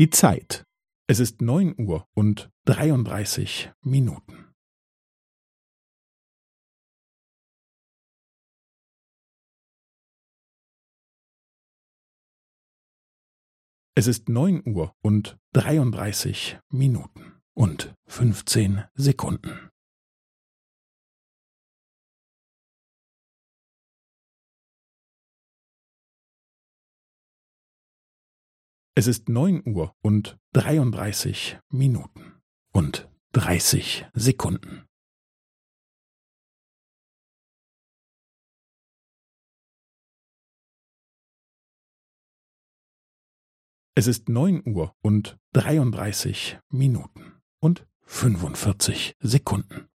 Die Zeit. Es ist neun Uhr und dreiunddreißig Minuten. Es ist neun Uhr und dreiunddreißig Minuten und fünfzehn Sekunden. Es ist neun Uhr und dreiunddreißig Minuten und dreißig Sekunden. Es ist neun Uhr und dreiunddreißig Minuten und fünfundvierzig Sekunden.